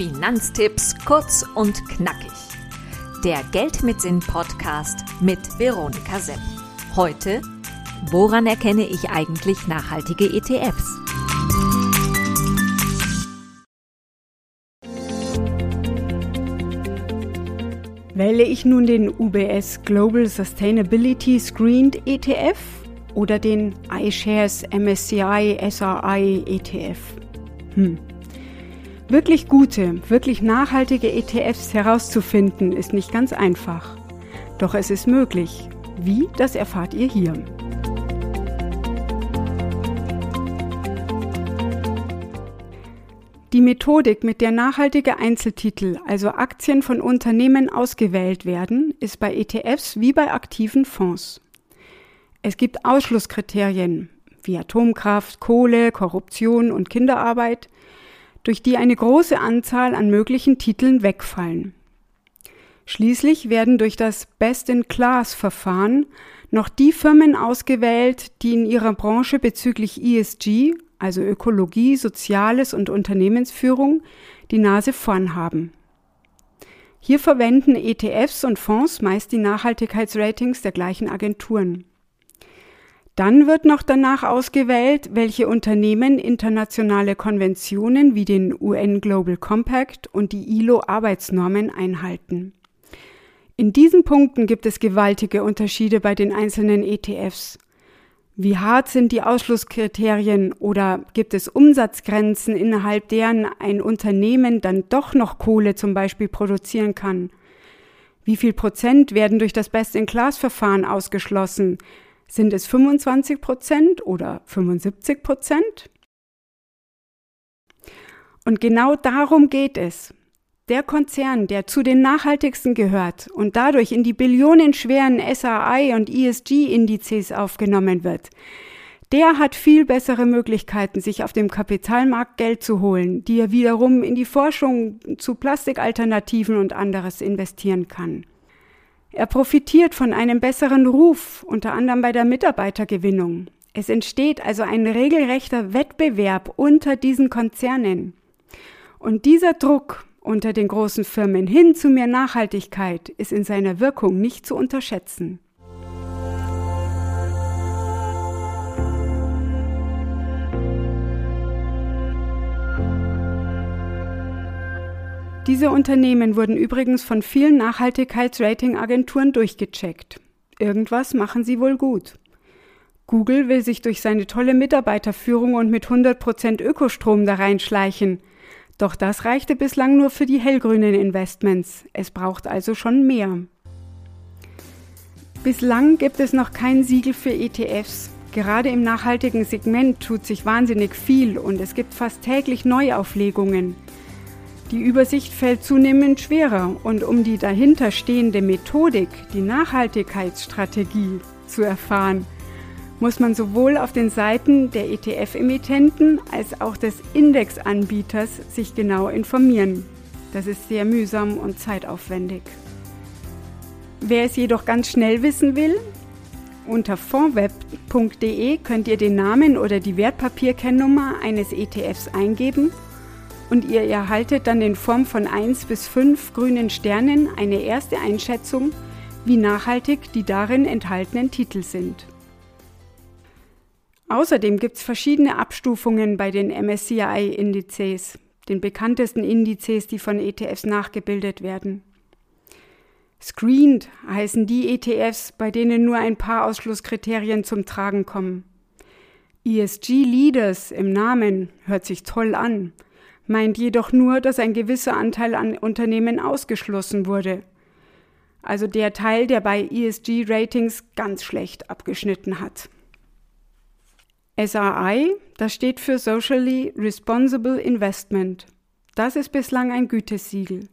Finanztipps kurz und knackig. Der Geld mit Sinn Podcast mit Veronika Sepp. Heute, woran erkenne ich eigentlich nachhaltige ETFs? Wähle ich nun den UBS Global Sustainability Screened ETF oder den iShares MSCI SRI ETF? Hm. Wirklich gute, wirklich nachhaltige ETFs herauszufinden, ist nicht ganz einfach. Doch es ist möglich. Wie, das erfahrt ihr hier. Die Methodik, mit der nachhaltige Einzeltitel, also Aktien von Unternehmen ausgewählt werden, ist bei ETFs wie bei aktiven Fonds. Es gibt Ausschlusskriterien wie Atomkraft, Kohle, Korruption und Kinderarbeit, durch die eine große Anzahl an möglichen Titeln wegfallen. Schließlich werden durch das Best-in-Class-Verfahren noch die Firmen ausgewählt, die in ihrer Branche bezüglich ESG, also Ökologie, Soziales und Unternehmensführung, die Nase vorn haben. Hier verwenden ETFs und Fonds meist die Nachhaltigkeitsratings der gleichen Agenturen. Dann wird noch danach ausgewählt, welche Unternehmen internationale Konventionen wie den UN Global Compact und die ILO Arbeitsnormen einhalten. In diesen Punkten gibt es gewaltige Unterschiede bei den einzelnen ETFs. Wie hart sind die Ausschlusskriterien oder gibt es Umsatzgrenzen, innerhalb deren ein Unternehmen dann doch noch Kohle zum Beispiel produzieren kann? Wie viel Prozent werden durch das Best-in-Class-Verfahren ausgeschlossen? Sind es 25 Prozent oder 75 Prozent? Und genau darum geht es. Der Konzern, der zu den nachhaltigsten gehört und dadurch in die billionenschweren SRI und ESG-Indizes aufgenommen wird, der hat viel bessere Möglichkeiten, sich auf dem Kapitalmarkt Geld zu holen, die er wiederum in die Forschung zu Plastikalternativen und anderes investieren kann. Er profitiert von einem besseren Ruf, unter anderem bei der Mitarbeitergewinnung. Es entsteht also ein regelrechter Wettbewerb unter diesen Konzernen. Und dieser Druck unter den großen Firmen hin zu mehr Nachhaltigkeit ist in seiner Wirkung nicht zu unterschätzen. Diese Unternehmen wurden übrigens von vielen Nachhaltigkeitsratingagenturen durchgecheckt. Irgendwas machen sie wohl gut. Google will sich durch seine tolle Mitarbeiterführung und mit 100% Ökostrom da reinschleichen. Doch das reichte bislang nur für die hellgrünen Investments. Es braucht also schon mehr. Bislang gibt es noch kein Siegel für ETFs. Gerade im nachhaltigen Segment tut sich wahnsinnig viel und es gibt fast täglich Neuauflegungen. Die Übersicht fällt zunehmend schwerer und um die dahinterstehende Methodik, die Nachhaltigkeitsstrategie, zu erfahren, muss man sowohl auf den Seiten der ETF-Emittenten als auch des Indexanbieters sich genau informieren. Das ist sehr mühsam und zeitaufwendig. Wer es jedoch ganz schnell wissen will, unter fondweb.de könnt ihr den Namen oder die Wertpapierkennnummer eines ETFs eingeben und ihr erhaltet dann in Form von 1 bis 5 grünen Sternen eine erste Einschätzung, wie nachhaltig die darin enthaltenen Titel sind. Außerdem gibt es verschiedene Abstufungen bei den MSCI-Indizes, den bekanntesten Indizes, die von ETFs nachgebildet werden. Screened heißen die ETFs, bei denen nur ein paar Ausschlusskriterien zum Tragen kommen. ESG Leaders im Namen hört sich toll an, meint jedoch nur, dass ein gewisser Anteil an Unternehmen ausgeschlossen wurde. Also der Teil, der bei ESG-Ratings ganz schlecht abgeschnitten hat. SRI, das steht für Socially Responsible Investment. Das ist bislang ein Gütesiegel.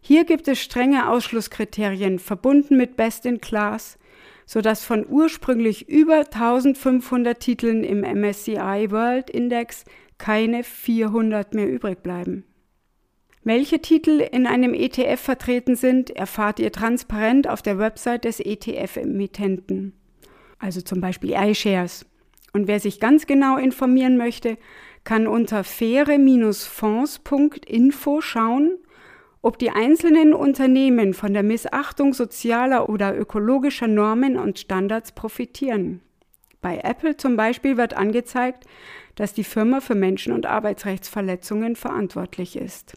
Hier gibt es strenge Ausschlusskriterien verbunden mit Best in Class, sodass von ursprünglich über 1500 Titeln im MSCI World Index keine 400 mehr übrig bleiben. Welche Titel in einem ETF vertreten sind, erfahrt ihr transparent auf der Website des ETF-Emittenten, also zum Beispiel iShares. Und wer sich ganz genau informieren möchte, kann unter faire-fonds.info schauen, ob die einzelnen Unternehmen von der Missachtung sozialer oder ökologischer Normen und Standards profitieren. Bei Apple zum Beispiel wird angezeigt, dass die Firma für Menschen- und Arbeitsrechtsverletzungen verantwortlich ist.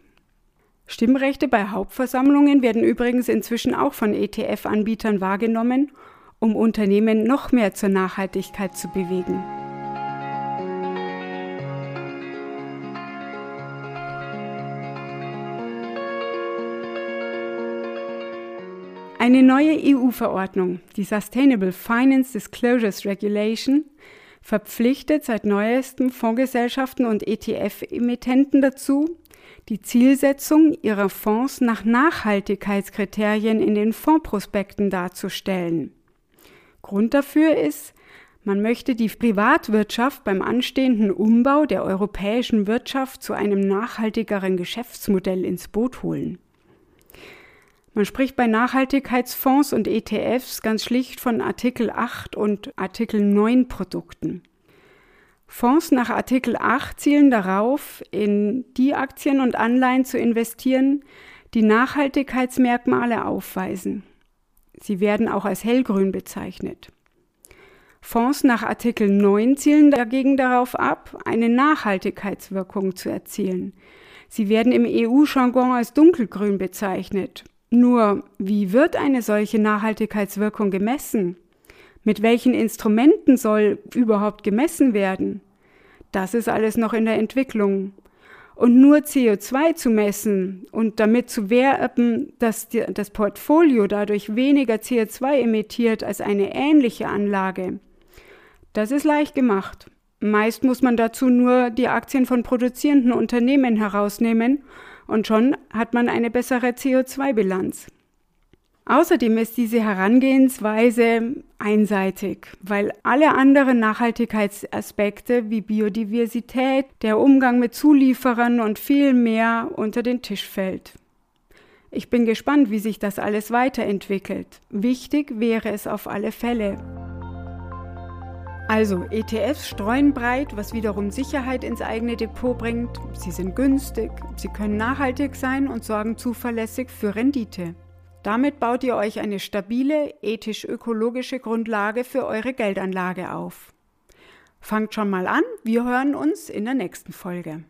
Stimmrechte bei Hauptversammlungen werden übrigens inzwischen auch von ETF-Anbietern wahrgenommen, um Unternehmen noch mehr zur Nachhaltigkeit zu bewegen. Eine neue EU-Verordnung, die Sustainable Finance Disclosures Regulation, verpflichtet seit neuestem Fondsgesellschaften und ETF-Emittenten dazu, die Zielsetzung ihrer Fonds nach Nachhaltigkeitskriterien in den Fondsprospekten darzustellen. Grund dafür ist, man möchte die Privatwirtschaft beim anstehenden Umbau der europäischen Wirtschaft zu einem nachhaltigeren Geschäftsmodell ins Boot holen. Man spricht bei Nachhaltigkeitsfonds und ETFs ganz schlicht von Artikel 8 und Artikel 9 Produkten. Fonds nach Artikel 8 zielen darauf, in die Aktien und Anleihen zu investieren, die Nachhaltigkeitsmerkmale aufweisen. Sie werden auch als hellgrün bezeichnet. Fonds nach Artikel 9 zielen dagegen darauf ab, eine Nachhaltigkeitswirkung zu erzielen. Sie werden im EU-Jargon als dunkelgrün bezeichnet nur, wie wird eine solche Nachhaltigkeitswirkung gemessen? Mit welchen Instrumenten soll überhaupt gemessen werden? Das ist alles noch in der Entwicklung. Und nur CO2 zu messen und damit zu werben, dass das Portfolio dadurch weniger CO2 emittiert als eine ähnliche Anlage, das ist leicht gemacht. Meist muss man dazu nur die Aktien von produzierenden Unternehmen herausnehmen und schon hat man eine bessere CO2-Bilanz. Außerdem ist diese Herangehensweise einseitig, weil alle anderen Nachhaltigkeitsaspekte wie Biodiversität, der Umgang mit Zulieferern und viel mehr unter den Tisch fällt. Ich bin gespannt, wie sich das alles weiterentwickelt. Wichtig wäre es auf alle Fälle. Also, ETFs streuen breit, was wiederum Sicherheit ins eigene Depot bringt. Sie sind günstig, sie können nachhaltig sein und sorgen zuverlässig für Rendite. Damit baut ihr euch eine stabile, ethisch-ökologische Grundlage für eure Geldanlage auf. Fangt schon mal an, wir hören uns in der nächsten Folge.